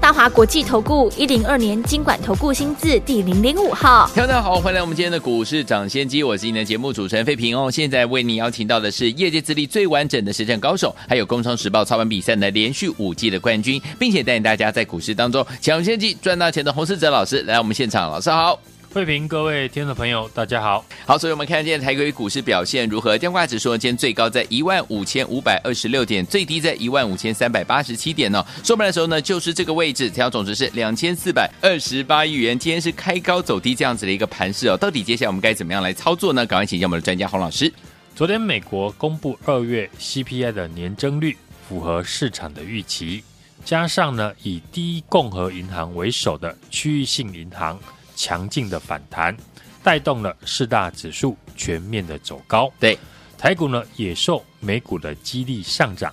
大华国际投顾一零二年金管投顾新字第零零五号，大家好，欢迎来我们今天的股市抢先机，我是你的节目主持人费平哦。现在为你邀请到的是业界资历最完整的实战高手，还有工商时报操盘比赛的连续五季的冠军，并且带领大家在股市当中抢先机赚大钱的洪思哲老师来我们现场，老师好。慧平，各位听众朋友，大家好。好，所以我们看见台股股市表现如何？电话指数今天最高在一万五千五百二十六点，最低在一万五千三百八十七点呢、哦。收盘的时候呢，就是这个位置，成交总值是两千四百二十八亿元。今天是开高走低这样子的一个盘势哦。到底接下来我们该怎么样来操作呢？赶快请教我们的专家洪老师。昨天美国公布二月 CPI 的年增率符合市场的预期，加上呢以第一共和银行为首的区域性银行强劲的反弹。带动了四大指数全面的走高，对台股呢也受美股的激励上涨。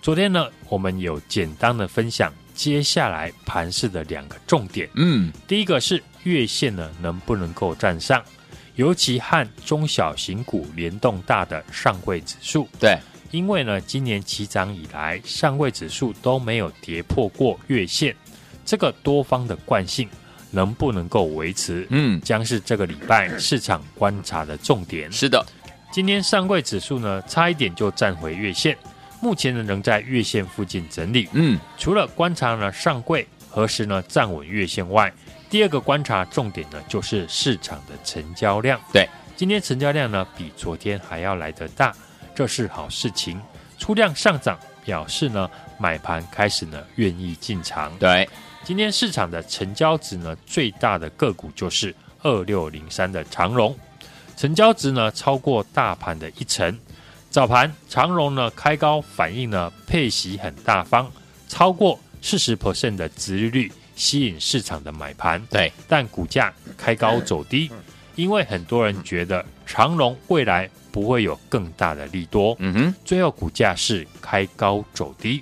昨天呢，我们有简单的分享接下来盘市的两个重点。嗯，第一个是月线呢能不能够站上，尤其和中小型股联动大的上柜指数。对，因为呢今年起涨以来，上柜指数都没有跌破过月线，这个多方的惯性。能不能够维持？嗯，将是这个礼拜市场观察的重点。是的，今天上柜指数呢，差一点就站回月线，目前呢仍在月线附近整理。嗯，除了观察呢上柜何时呢站稳月线外，第二个观察重点呢就是市场的成交量。对，今天成交量呢比昨天还要来得大，这是好事情。出量上涨，表示呢买盘开始呢愿意进场。对。今天市场的成交值呢，最大的个股就是二六零三的长荣，成交值呢超过大盘的一成。早盘长荣呢开高，反映呢配息很大方，超过四十 percent 的殖利率，吸引市场的买盘。对，但股价开高走低，因为很多人觉得长荣未来不会有更大的利多。嗯哼，最后股价是开高走低。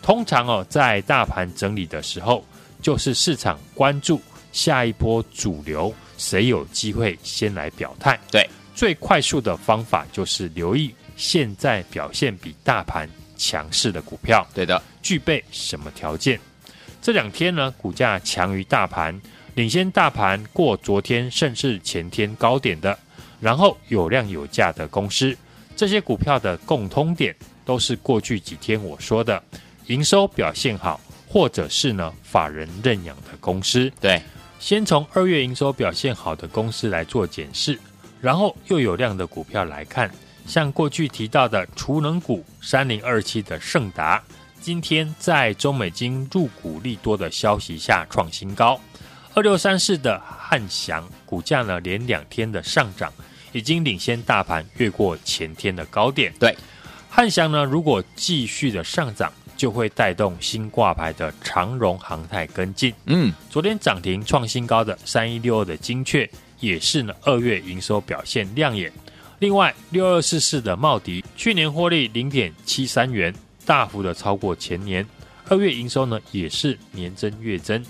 通常哦，在大盘整理的时候。就是市场关注下一波主流，谁有机会先来表态？对，最快速的方法就是留意现在表现比大盘强势的股票。对的，具备什么条件？这两天呢，股价强于大盘，领先大盘过昨天甚至前天高点的，然后有量有价的公司，这些股票的共通点都是过去几天我说的营收表现好。或者是呢，法人认养的公司。对，先从二月营收表现好的公司来做检视，然后又有量的股票来看，像过去提到的储能股三零二七的盛达，今天在中美金入股利多的消息下创新高。二六三四的汉翔股价呢，连两天的上涨，已经领先大盘越过前天的高点。对，汉翔呢，如果继续的上涨。就会带动新挂牌的长荣航太跟进。嗯，昨天涨停创新高的三一六二的精确也是呢，二月营收表现亮眼。另外六二四四的茂迪去年获利零点七三元，大幅的超过前年。二月营收呢也是年增月增，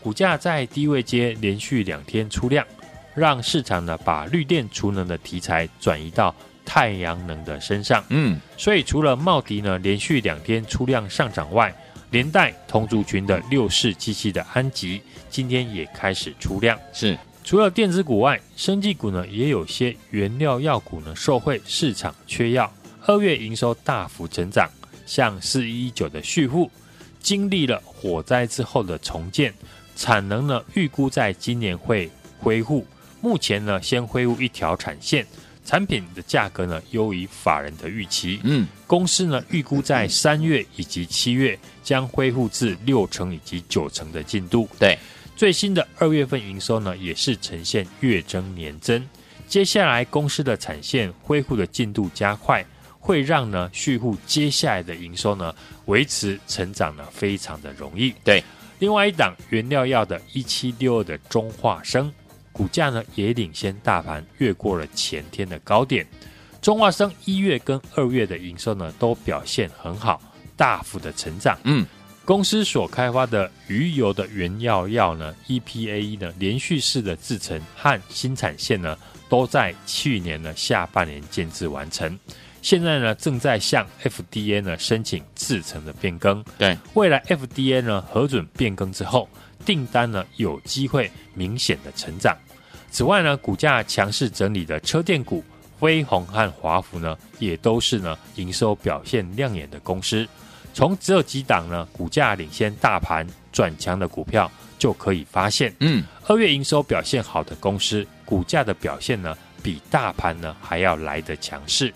股价在低位接连续两天出量，让市场呢把绿电储能的题材转移到。太阳能的身上，嗯，所以除了茂迪呢连续两天出量上涨外，连带同族群的六四七七的安吉今天也开始出量。是，除了电子股外，生技股呢也有些原料药股呢受惠市场缺药，二月营收大幅成长。像四一一九的旭富，经历了火灾之后的重建，产能呢预估在今年会恢复，目前呢先恢复一条产线。产品的价格呢优于法人的预期，嗯，公司呢预估在三月以及七月将恢复至六成以及九成的进度。对，最新的二月份营收呢也是呈现月增年增。接下来公司的产线恢复的进度加快，会让呢续户接下来的营收呢维持成长呢非常的容易。对，另外一档原料药的一七六二的中化生。股价呢也领先大盘越过了前天的高点，中化生一月跟二月的营收呢都表现很好，大幅的成长。嗯，公司所开发的鱼油的原料药呢，EPA 呢，连续式的制程和新产线呢，都在去年的下半年建制完成。现在呢，正在向 FDA 呢申请制程的变更。对，未来 FDA 呢核准变更之后，订单呢有机会明显的成长。此外呢，股价强势整理的车电股飞鸿和华孚呢，也都是呢营收表现亮眼的公司。从只有几档呢股价领先大盘转强的股票就可以发现，嗯，二月营收表现好的公司，股价的表现呢比大盘呢还要来得强势。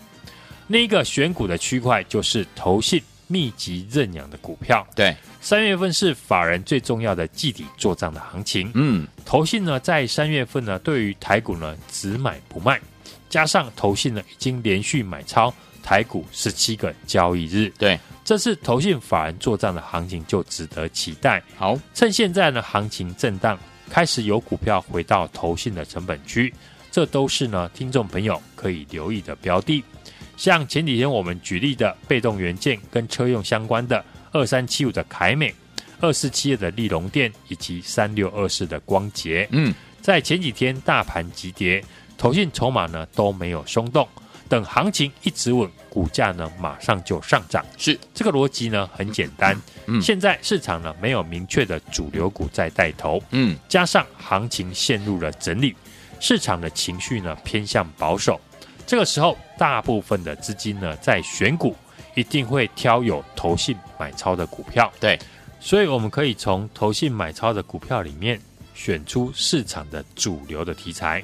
另一个选股的区块就是投信密集认养的股票。对，三月份是法人最重要的季底做账的行情。嗯，投信呢在三月份呢对于台股呢只买不卖，加上投信呢已经连续买超台股十七个交易日。对，这次投信法人做账的行情就值得期待。好，趁现在呢行情震荡，开始有股票回到投信的成本区，这都是呢听众朋友可以留意的标的。像前几天我们举例的被动元件跟车用相关的二三七五的凯美、二四七二的利隆电以及三六二四的光洁，嗯，在前几天大盘急跌，投信筹码呢都没有松动，等行情一直稳，股价呢马上就上涨。是这个逻辑呢很简单，嗯，现在市场呢没有明确的主流股在带头，嗯，加上行情陷入了整理，市场的情绪呢偏向保守。这个时候，大部分的资金呢，在选股一定会挑有投信买超的股票。对，所以我们可以从投信买超的股票里面选出市场的主流的题材。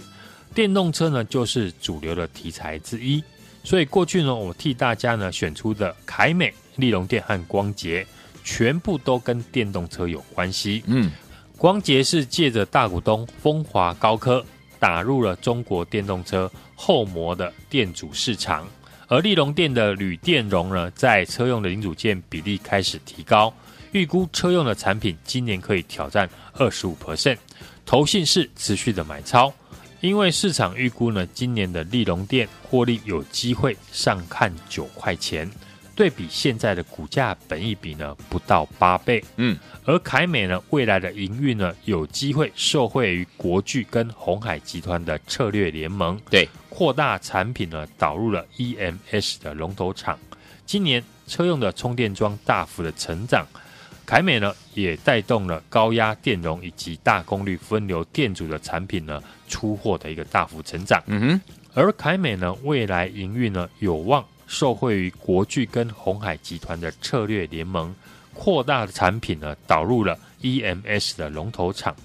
电动车呢，就是主流的题材之一。所以过去呢，我替大家呢选出的凯美、立隆电和光捷，全部都跟电动车有关系。嗯，光捷是借着大股东风华高科。打入了中国电动车后膜的电阻市场，而利隆电的铝电容呢，在车用的零组件比例开始提高，预估车用的产品今年可以挑战二十五 percent。投信是持续的买超，因为市场预估呢，今年的利隆电获利有机会上看九块钱。对比现在的股价本益比呢，不到八倍。嗯，而凯美呢，未来的营运呢，有机会受惠于国巨跟鸿海集团的策略联盟，对，扩大产品呢，导入了 EMS 的龙头厂。今年车用的充电桩大幅的成长，凯美呢，也带动了高压电容以及大功率分流电阻的产品呢，出货的一个大幅成长。嗯哼，而凯美呢，未来营运呢，有望。受惠于国巨跟鸿海集团的策略联盟，扩大的产品呢，导入了 EMS 的龙头厂。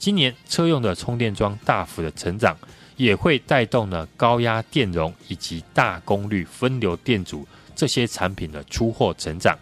今年车用的充电桩大幅的成长，也会带动呢高压电容以及大功率分流电阻这些产品的出货成长。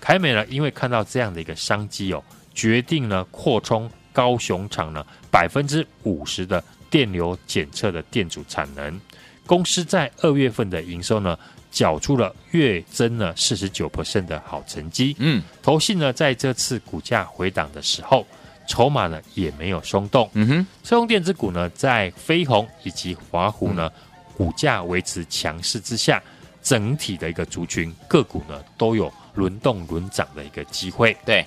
凯美呢，因为看到这样的一个商机哦，决定呢扩充高雄厂呢百分之五十的电流检测的电阻产能。公司在二月份的营收呢，缴出了月增了四十九 percent 的好成绩。嗯，投信呢在这次股价回档的时候，筹码呢也没有松动。嗯哼，车用电子股呢在飞鸿以及华湖呢、嗯、股价维持强势之下，整体的一个族群个股呢都有轮动轮涨的一个机会。对，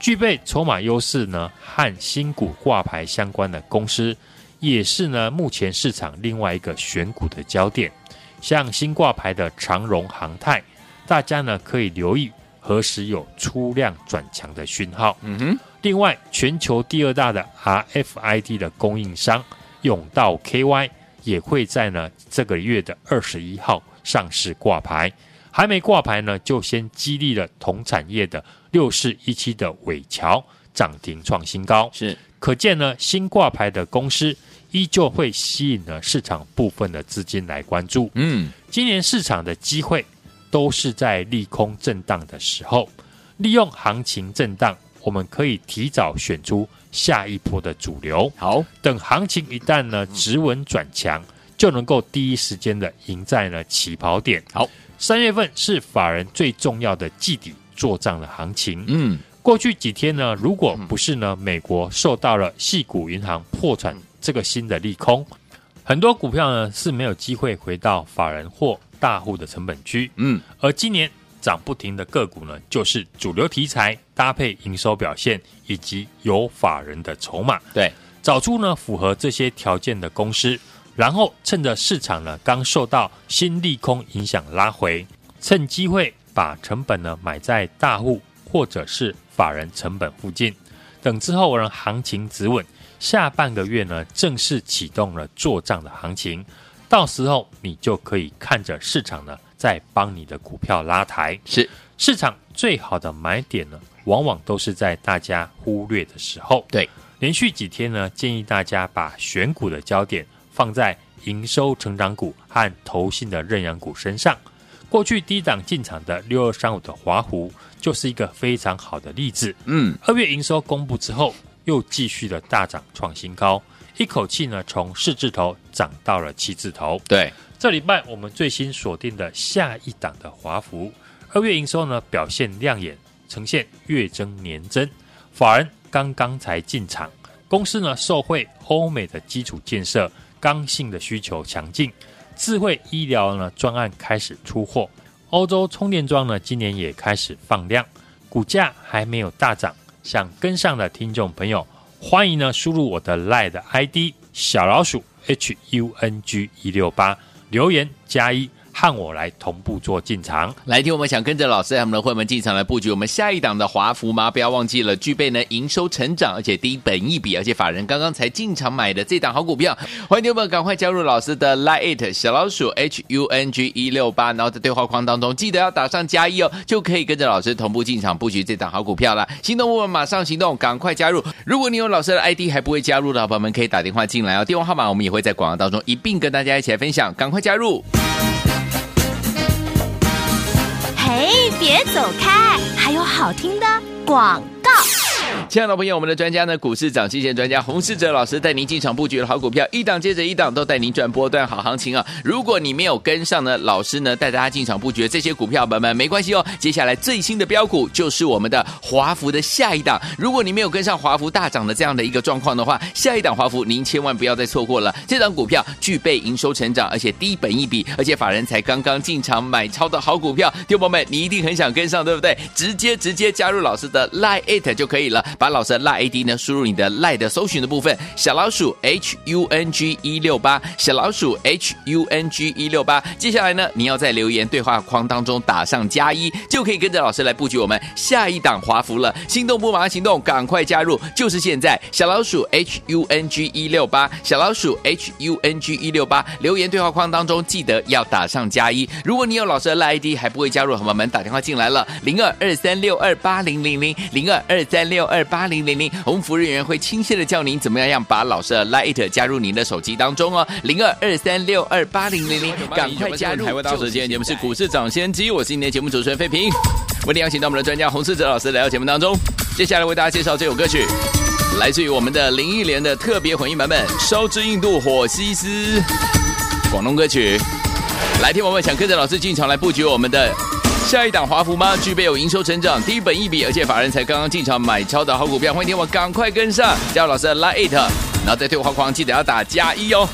具备筹码优势呢和新股挂牌相关的公司，也是呢目前市场另外一个选股的焦点。像新挂牌的长荣航太，大家呢可以留意何时有出量转强的讯号。嗯哼，另外，全球第二大的 RFID 的供应商永道 KY 也会在呢这个月的二十一号上市挂牌，还没挂牌呢，就先激励了同产业的六四一七的尾桥涨停创新高。是，可见呢新挂牌的公司。依旧会吸引了市场部分的资金来关注。嗯，今年市场的机会都是在利空震荡的时候，利用行情震荡，我们可以提早选出下一波的主流。好，等行情一旦呢止稳转强，就能够第一时间的赢在了起跑点。好，三月份是法人最重要的季底做账的行情。嗯，过去几天呢，如果不是呢美国受到了系股银行破产。这个新的利空，很多股票呢是没有机会回到法人或大户的成本区。嗯，而今年涨不停的个股呢，就是主流题材搭配营收表现以及有法人的筹码。对，找出呢符合这些条件的公司，然后趁着市场呢刚受到新利空影响拉回，趁机会把成本呢买在大户或者是法人成本附近，等之后呢行情止稳，下半个月呢正式启动了做账的行情，到时候你就可以看着市场呢。在帮你的股票拉抬，是市场最好的买点呢，往往都是在大家忽略的时候。对，连续几天呢，建议大家把选股的焦点放在营收成长股和投信的认养股身上。过去低档进场的六二三五的华湖就是一个非常好的例子。嗯，二月营收公布之后，又继续的大涨创新高，一口气呢从四字头涨到了七字头。对。这礼拜我们最新锁定的下一档的华孚，二月营收呢表现亮眼，呈现月增年增。法人刚刚才进场，公司呢受惠欧美的基础建设，刚性的需求强劲，智慧医疗呢专案开始出货，欧洲充电桩呢今年也开始放量，股价还没有大涨，想跟上的听众朋友，欢迎呢输入我的 LINE 的 ID 小老鼠 H U N G 一六八。留言加一。和我来同步做进场，来听我们想跟着老师和我们的会员进场来布局我们下一档的华孚吗？不要忘记了，具备呢营收成长，而且低本益比，而且法人刚刚才进场买的这档好股票，欢迎你们赶快加入老师的 Line 小老鼠 H U N G 一六八，然后在对话框当中记得要打上加一哦，就可以跟着老师同步进场布局这档好股票了。心动我们马上行动，赶快加入！如果你有老师的 ID 还不会加入的朋友们，可以打电话进来哦，电话号码我们也会在广告当中一并跟大家一起来分享，赶快加入！嘿，别走开，还有好听的广告。亲爱的朋友，我们的专家呢，股市涨期线专家洪世哲老师带您进场布局的好股票，一档接着一档都带您赚波段好行情啊！如果你没有跟上呢，老师呢带大家进场布局这些股票，朋友们没关系哦。接下来最新的标股就是我们的华孚的下一档。如果你没有跟上华孚大涨的这样的一个状况的话，下一档华孚您千万不要再错过了。这档股票具备营收成长，而且低本一笔，而且法人才刚刚进场买超的好股票，听友们你一定很想跟上，对不对？直接直接加入老师的 Line It 就可以了。把老师的赖 ID 呢，输入你的 LINE 的搜寻的部分，小老鼠 H U N G 一六八，小老鼠 H U N G 一六八。接下来呢，你要在留言对话框当中打上加一，就可以跟着老师来布局我们下一档华服了。心动不马上行动，赶快加入，就是现在！小老鼠 H U N G 一六八，小老鼠 H U N G 一六八，留言对话框当中记得要打上加一。如果你有老师的 LINE ID 还不会加入，朋友们打电话进来了，零二二三六二八零零零零二二三六二。八零零零，我们服务人员会亲切的教您怎么样样把老师的 Light 加入您的手机当中哦，零二二三六二八零零零，赶快加入。台湾大手今天节目是股市涨先机，我是今天节目主持人费平，为您邀请到我们的专家洪世哲老师来到节目当中，接下来为大家介绍这首歌曲，来自于我们的林忆莲的特别混音版本，烧之印度火西斯，广东歌曲，来听我们想跟着老师进场来布局我们的。下一档华孚吗？具备有营收成长、低本益比，而且法人才刚刚进场买超的好股票，欢迎听我赶快跟上，加入老师的 Line，it，然后在对话框记得要打加一哦。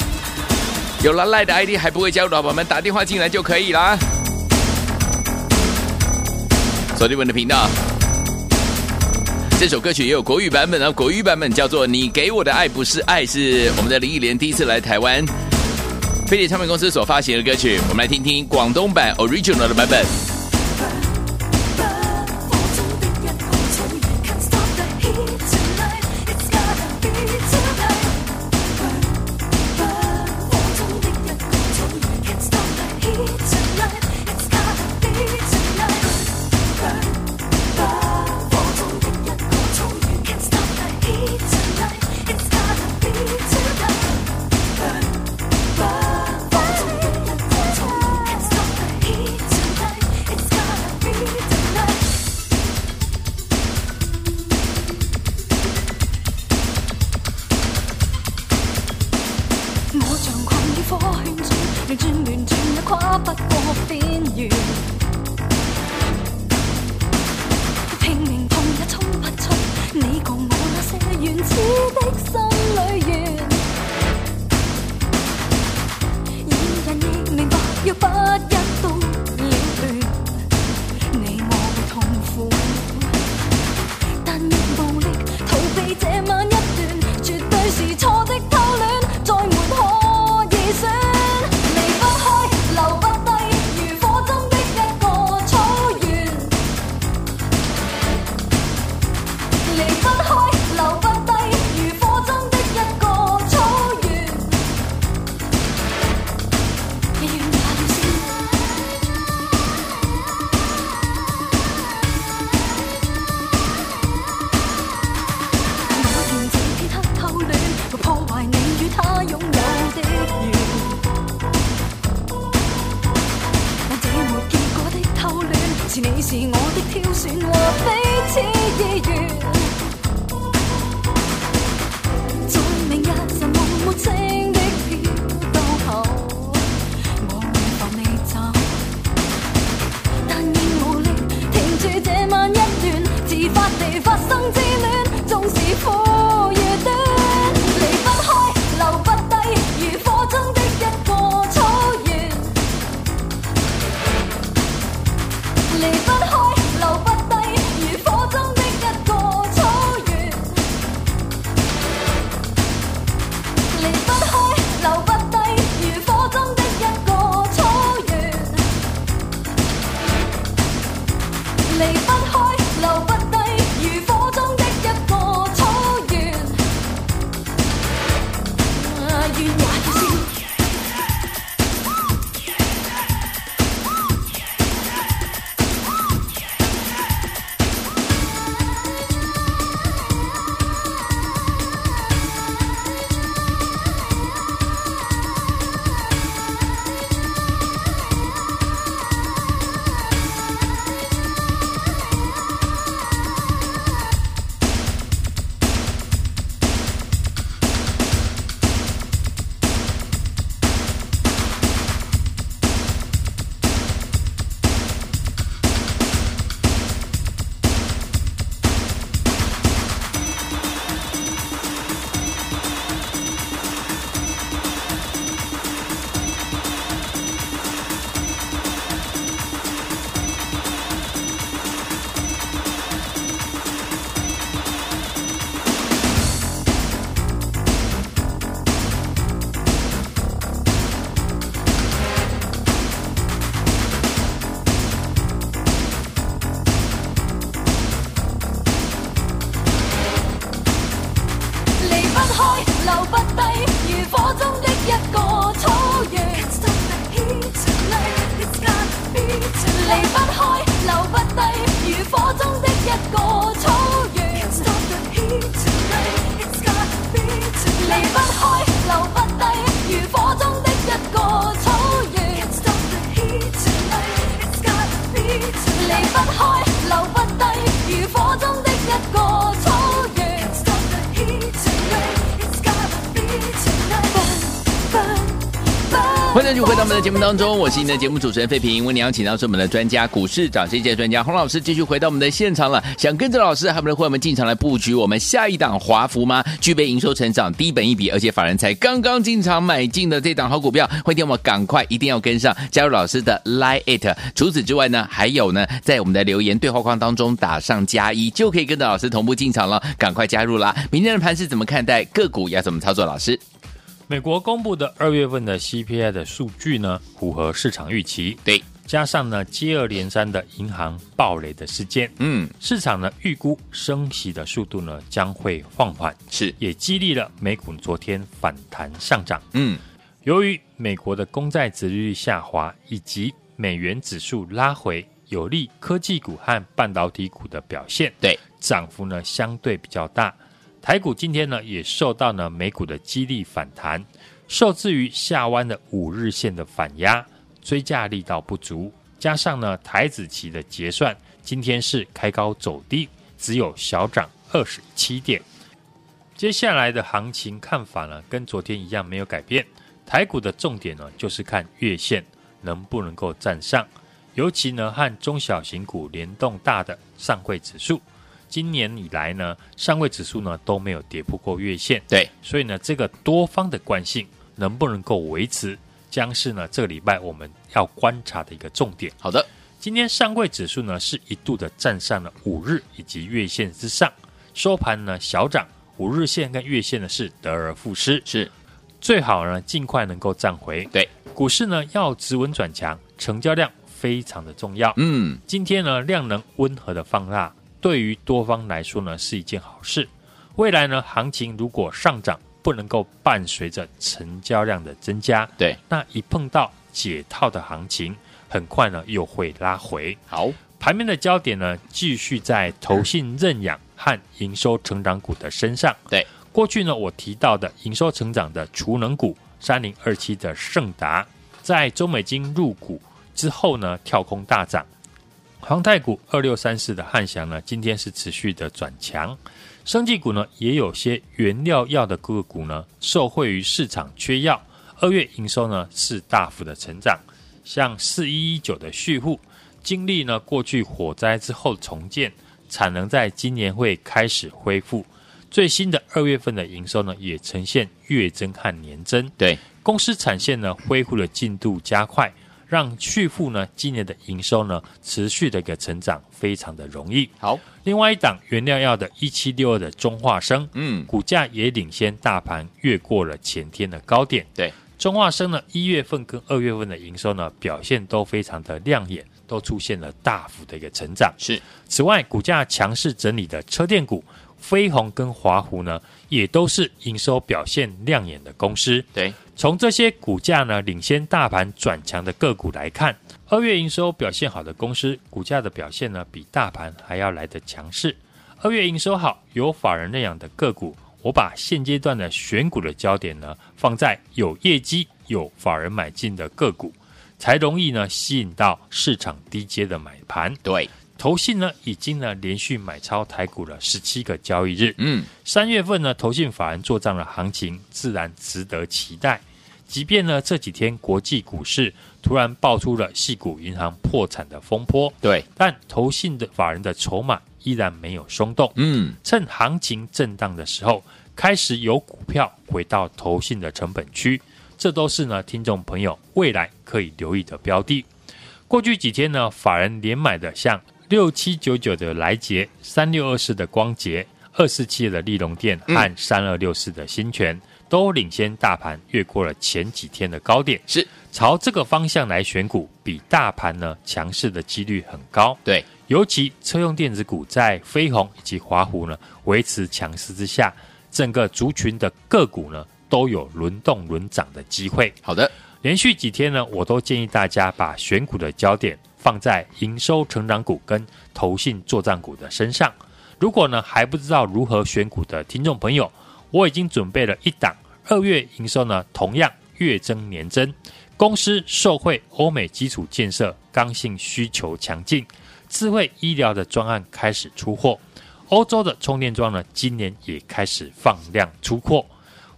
有了 Line 的 ID 还不会加入的宝宝们，打电话进来就可以啦。锁定我们的频道，这首歌曲也有国语版本啊，国语版本叫做《你给我的爱不是爱》，是我们的林忆莲第一次来台湾，飞碟唱片公司所发行的歌曲，我们来听听广东版 Original 的版本。可圈转你转乱转也跨不过边缘。离不火中的一个继续回到我们的节目当中，我是您的节目主持人费平。为您邀请到是我们的专家股市涨势界专家洪老师，继续回到我们的现场了。想跟着老师还有我们的会员们进场来布局我们下一档华孚吗？具备营收成长、低本一笔，而且法人才刚刚进场买进的这档好股票，欢迎我们赶快一定要跟上，加入老师的 Line It。除此之外呢，还有呢，在我们的留言对话框当中打上加一，就可以跟着老师同步进场了。赶快加入啦！明天的盘是怎么看待？个股要怎么操作？老师？美国公布的二月份的 CPI 的数据呢，符合市场预期。对，加上呢接二连三的银行暴雷的事件，嗯，市场呢预估升息的速度呢将会放缓，是，也激励了美股昨天反弹上涨。嗯，由于美国的公债殖利率下滑以及美元指数拉回，有利科技股和半导体股的表现，对，涨幅呢相对比较大。台股今天呢也受到呢美股的激励反弹，受制于下弯的五日线的反压，追价力道不足，加上呢台子期的结算，今天是开高走低，只有小涨二十七点。接下来的行情看法呢，跟昨天一样没有改变。台股的重点呢，就是看月线能不能够站上，尤其呢和中小型股联动大的上柜指数。今年以来呢，上柜指数呢都没有跌破过月线，对，所以呢，这个多方的惯性能不能够维持，将是呢这个礼拜我们要观察的一个重点。好的，今天上柜指数呢是一度的站上了五日以及月线之上，收盘呢小涨，五日线跟月线呢是得而复失，是最好呢尽快能够站回。对，股市呢要止稳转强，成交量非常的重要。嗯，今天呢量能温和的放大。对于多方来说呢，是一件好事。未来呢，行情如果上涨不能够伴随着成交量的增加，对，那一碰到解套的行情，很快呢又会拉回。好，盘面的焦点呢，继续在投信认养和营收成长股的身上。对，过去呢我提到的营收成长的储能股三零二七的盛达，在中美金入股之后呢，跳空大涨。航太股二六三四的汉翔呢，今天是持续的转强。生技股呢，也有些原料药的个股呢，受惠于市场缺药，二月营收呢是大幅的成长。像四一一九的旭富，经历呢过去火灾之后重建，产能在今年会开始恢复。最新的二月份的营收呢，也呈现月增和年增。对，公司产线呢恢复的进度加快。让旭富呢今年的营收呢持续的一个成长，非常的容易。好，另外一档原料药的一七六二的中化生，嗯，股价也领先大盘越过了前天的高点。对，中化生呢一月份跟二月份的营收呢表现都非常的亮眼，都出现了大幅的一个成长。是，此外股价强势整理的车电股。飞鸿跟华湖呢，也都是营收表现亮眼的公司。对，从这些股价呢领先大盘转强的个股来看，二月营收表现好的公司，股价的表现呢比大盘还要来得强势。二月营收好，有法人认养的个股，我把现阶段的选股的焦点呢放在有业绩、有法人买进的个股，才容易呢吸引到市场低阶的买盘。对。投信呢，已经呢连续买超台股了十七个交易日。嗯，三月份呢，投信法人做账的行情自然值得期待。即便呢这几天国际股市突然爆出了系股银行破产的风波，对，但投信的法人的筹码依然没有松动。嗯，趁行情震荡的时候，开始有股票回到投信的成本区，这都是呢听众朋友未来可以留意的标的。过去几天呢，法人连买的像。六七九九的来杰，三六二四的光捷，二四七的利隆电和三二六四的新全，都领先大盘越过了前几天的高点，是朝这个方向来选股，比大盘呢强势的几率很高。对，尤其车用电子股在飞鸿以及华湖呢维持强势之下，整个族群的个股呢都有轮动轮涨的机会。好的，连续几天呢，我都建议大家把选股的焦点。放在营收成长股跟投信作战股的身上。如果呢还不知道如何选股的听众朋友，我已经准备了一档二月营收呢同样月增年增，公司受惠欧美基础建设刚性需求强劲，智慧医疗的专案开始出货，欧洲的充电桩呢今年也开始放量出货，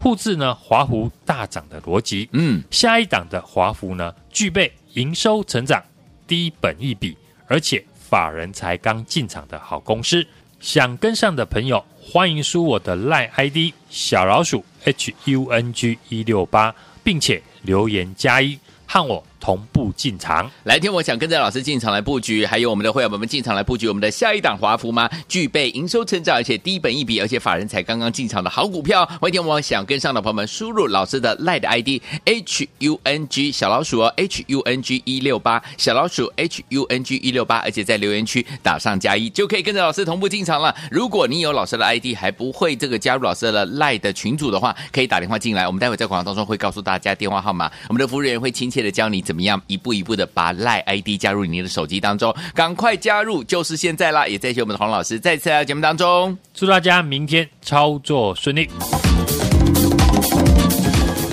复制呢华孚大涨的逻辑。嗯，下一档的华孚呢具备营收成长。低本一笔，而且法人才刚进场的好公司，想跟上的朋友，欢迎输我的 LINE ID 小老鼠 HUNG 一六八，并且留言加一，和我。同步进场，来天，我想跟着老师进场来布局，还有我们的会员朋友们进场来布局我们的下一档华孚吗？具备营收成长，而且低本一笔，而且法人才刚刚进场的好股票。欢迎天，我想跟上的朋友们输入老师的 LINE ID H U N G 小老鼠哦，H U N G 一六八小老鼠 H U N G 一六八，而且在留言区打上加一，就可以跟着老师同步进场了。如果你有老师的 ID 还不会这个加入老师的赖的群组的话，可以打电话进来，我们待会在广告当中会告诉大家电话号码，我们的服务人员会亲切的教你怎么样一步一步。的把 LINE ID 加入你的手机当中，赶快加入，就是现在啦！也谢谢我们的黄老师再次来到节目当中，祝大家明天操作顺利。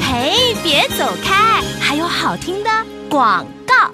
嘿，别走开，还有好听的广告。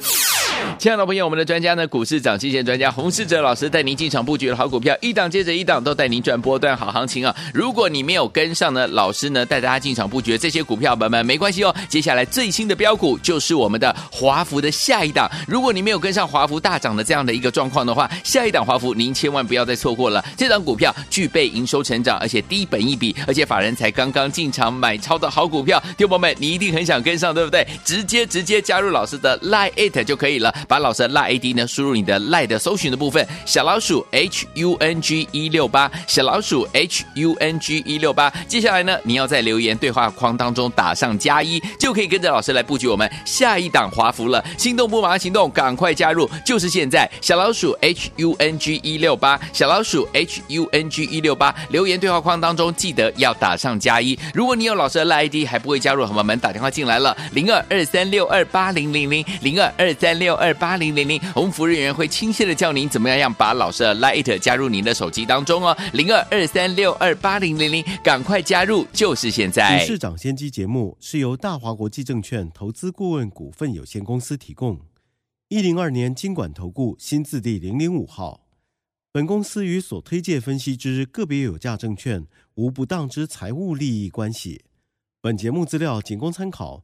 亲爱的朋友，我们的专家呢，股市涨期线专家洪世哲老师带您进场布局的好股票，一档接着一档，都带您赚波段好行情啊！如果你没有跟上呢，老师呢带大家进场布局这些股票，朋友们没关系哦。接下来最新的标股就是我们的华孚的下一档。如果你没有跟上华孚大涨的这样的一个状况的话，下一档华孚您千万不要再错过了。这档股票具备营收成长，而且低本一笔，而且法人才刚刚进场买超的好股票，听友们你一定很想跟上，对不对？直接直接加入老师的 Line It 就可以了。把老师的赖 ID 呢，输入你的 LINE 的搜寻的部分，小老鼠 H U N G 一六八，小老鼠 H U N G 一六八。接下来呢，你要在留言对话框当中打上加一，就可以跟着老师来布局我们下一档华服了。心动不马上行动，赶快加入，就是现在！小老鼠 H U N G 一六八，小老鼠 H U N G 一六八，留言对话框当中记得要打上加一。如果你有老师的赖 ID 还不会加入，朋友们打电话进来了，零二二三六二八零零零零二二三六二八零零零，洪福服人员会亲切的教您怎么样样把老师的 Light 加入您的手机当中哦，零二二三六二八零零零，赶快加入，就是现在。市长先机节目是由大华国际证券投资顾问股份有限公司提供，一零二年经管投顾新字第零零五号，本公司与所推介分析之个别有价证券无不当之财务利益关系，本节目资料仅供参考。